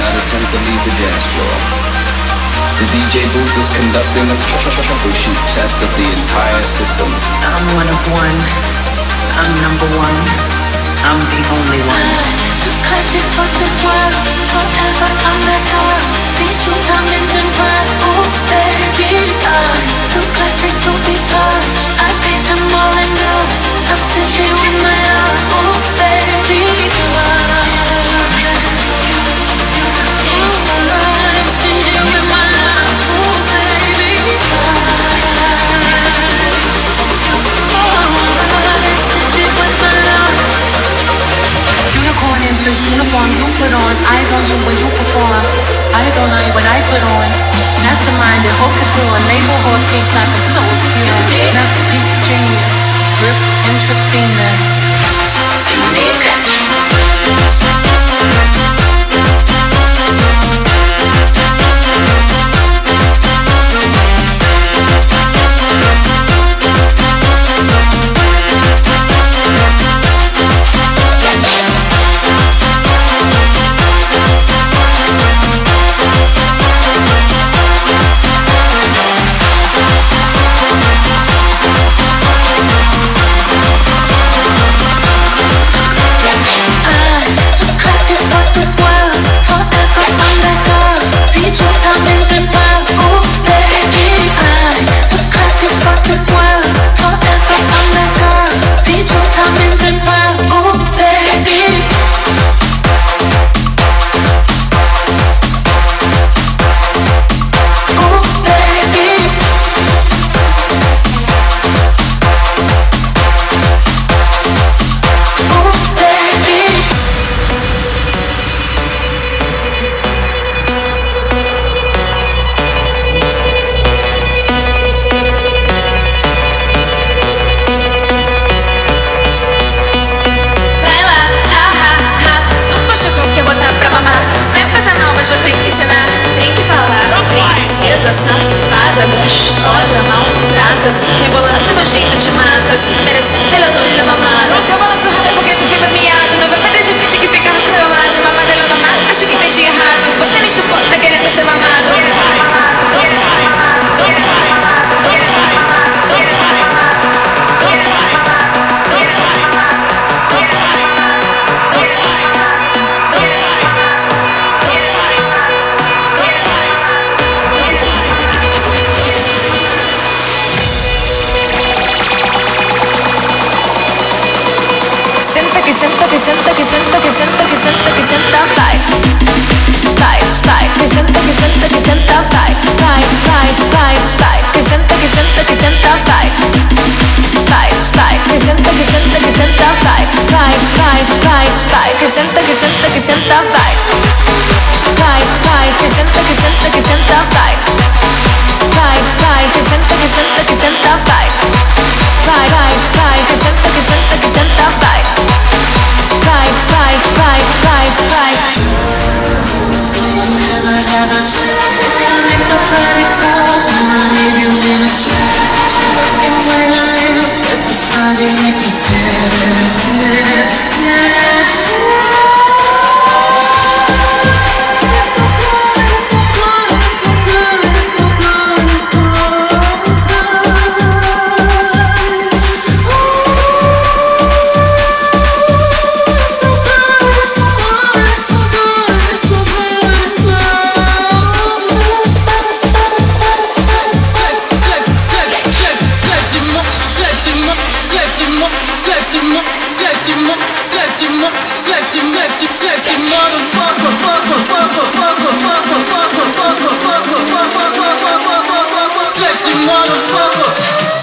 not attempt to leave the dance floor. The DJ booth is conducting a troubleshoot test of the entire system. I'm one of one. I'm number one. I'm the only one. Too classy for this world. Forever I'm that girl. Be two diamonds and pearl. Oh baby, I'm too classy to be touched. I paint them all in dust. I'm stingy with my love. Oh baby, I'm Princesa, safada, gostosa, maltrata. Se rebolando, jeito te mata. Se merece, ela não lhe mamar. O seu balanço rápido porque tu fica miado. Não vai perder de frente que fica pro teu lado. Mamada, ela mamar. Acho que entendi errado. Você nem chupou, tá querendo ser mamado. sienta, que sienta, que sienta, que sienta, que sienta, que sienta, que sienta, vibe. Vibe, vibe, que senta? que senta? que sienta, vibe. Vibe, vibe, vibe, vibe, que sienta, que sienta, que sienta, vibe. Vibe, vibe, que sienta, que sienta, que sienta, vibe. Vibe, vibe, vibe, vibe, que sienta, que que que que que que que que Sexy, sexy, sexy, motherfucker, fucker, fucker, fucker, fucker, fucker, fucker, fucker, fucker, fucker, fucker, fucker, sexy motherfucker.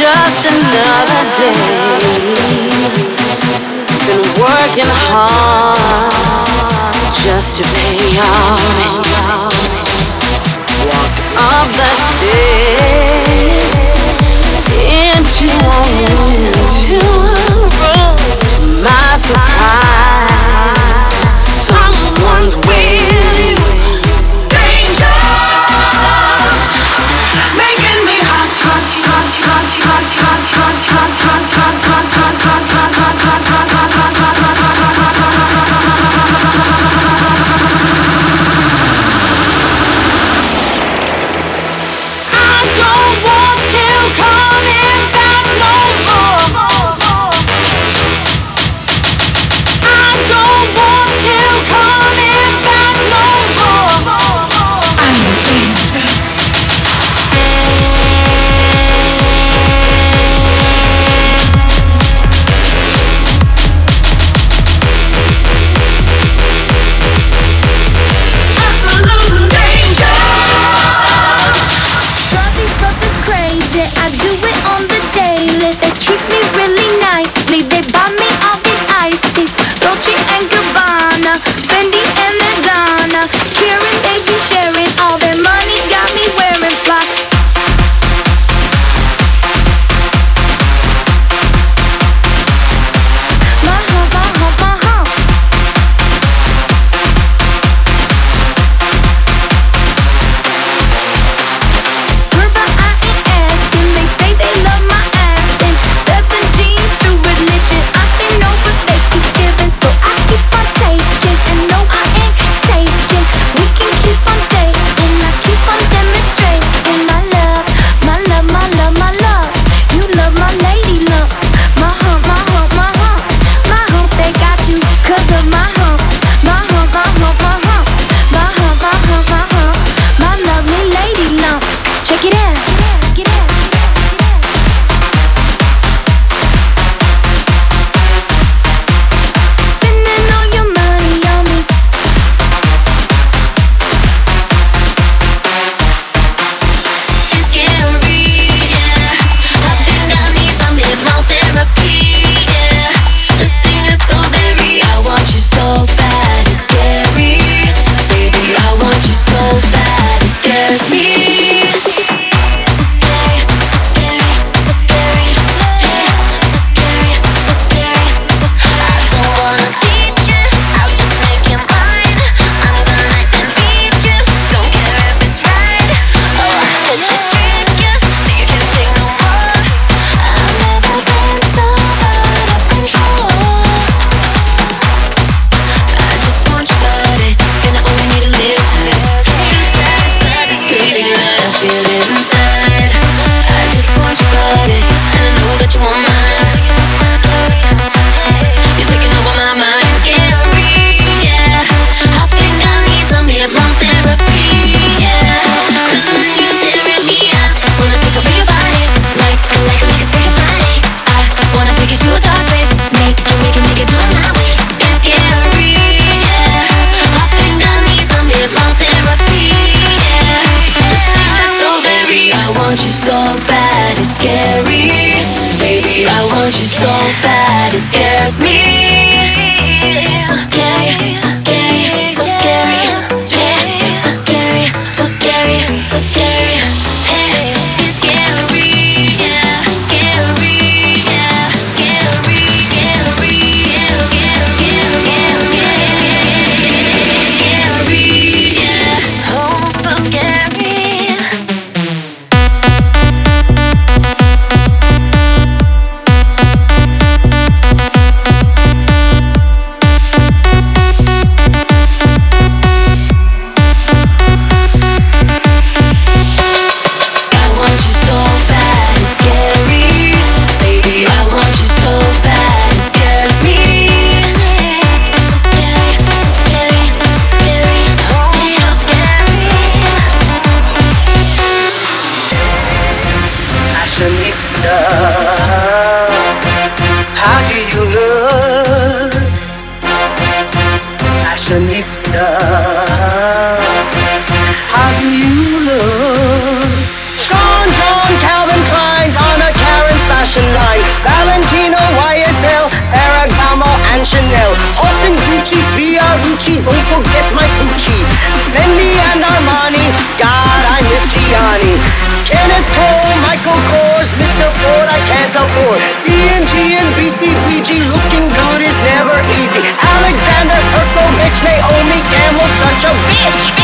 just another day. Been working hard just to pay off. Walked up the stairs. Fiorucci, don't forget my Gucci. Fendi and Armani, God, I miss Gianni. Kenneth Cole, Michael Kors, Mr. Ford, I can't afford. D&G and looking good is never easy. Alexander Herchcovitch, Naomi Campbell, such a bitch,